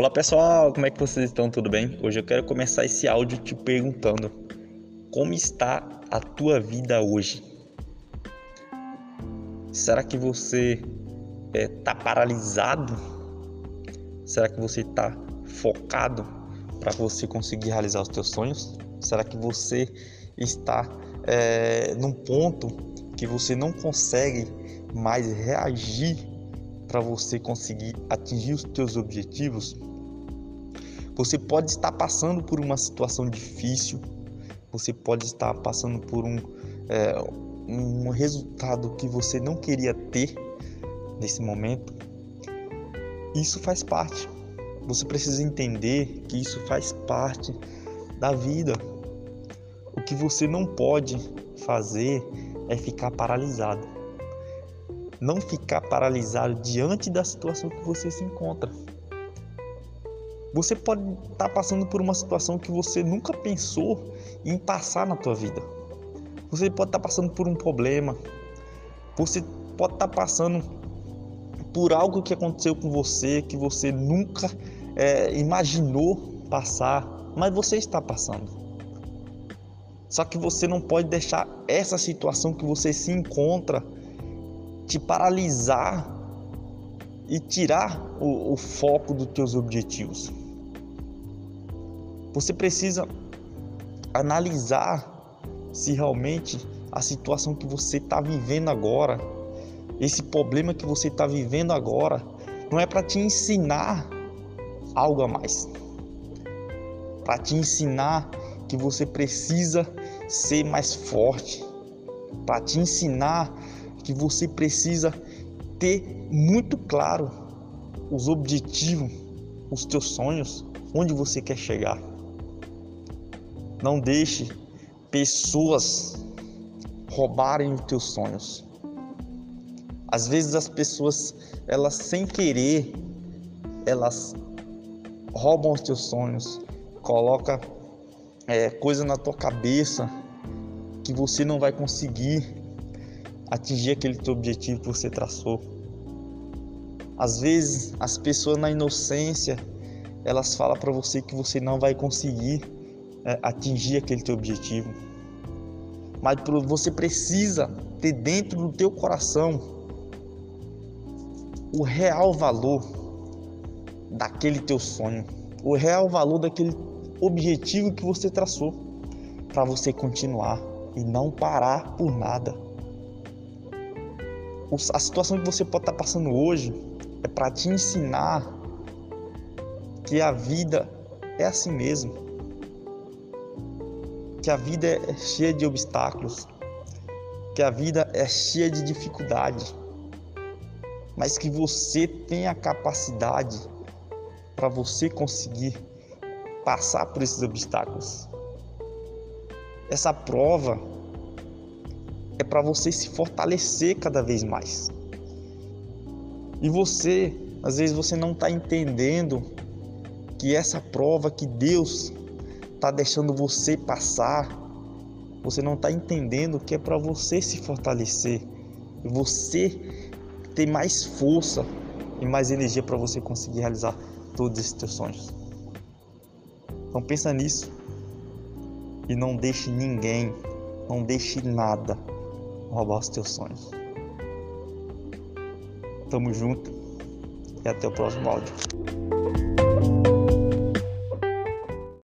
Olá pessoal, como é que vocês estão? Tudo bem? Hoje eu quero começar esse áudio te perguntando como está a tua vida hoje? Será que você está é, paralisado? Será que você está focado para você conseguir realizar os teus sonhos? Será que você está é, num ponto que você não consegue mais reagir para você conseguir atingir os teus objetivos, você pode estar passando por uma situação difícil, você pode estar passando por um, é, um resultado que você não queria ter nesse momento. Isso faz parte. Você precisa entender que isso faz parte da vida. O que você não pode fazer é ficar paralisado não ficar paralisado diante da situação que você se encontra. Você pode estar tá passando por uma situação que você nunca pensou em passar na tua vida. Você pode estar tá passando por um problema. Você pode estar tá passando por algo que aconteceu com você que você nunca é, imaginou passar, mas você está passando. Só que você não pode deixar essa situação que você se encontra te paralisar e tirar o, o foco dos teus objetivos. Você precisa analisar se realmente a situação que você está vivendo agora, esse problema que você está vivendo agora, não é para te ensinar algo a mais, para te ensinar que você precisa ser mais forte, para te ensinar que você precisa ter muito claro os objetivos, os teus sonhos, onde você quer chegar. Não deixe pessoas roubarem os teus sonhos. Às vezes as pessoas, elas sem querer, elas roubam os teus sonhos, coloca é, coisa na tua cabeça que você não vai conseguir atingir aquele teu objetivo que você traçou. Às vezes, as pessoas na inocência, elas falam para você que você não vai conseguir é, atingir aquele teu objetivo. Mas você precisa ter dentro do teu coração o real valor daquele teu sonho, o real valor daquele objetivo que você traçou para você continuar e não parar por nada a situação que você pode estar passando hoje é para te ensinar que a vida é assim mesmo. Que a vida é cheia de obstáculos, que a vida é cheia de dificuldade, mas que você tem a capacidade para você conseguir passar por esses obstáculos. Essa prova é para você se fortalecer cada vez mais. E você, às vezes você não está entendendo que essa prova que Deus está deixando você passar, você não está entendendo que é para você se fortalecer, você ter mais força e mais energia para você conseguir realizar todos esses teus sonhos. Então pensa nisso e não deixe ninguém, não deixe nada roubar os teus sonhos. Tamo junto e até o próximo áudio.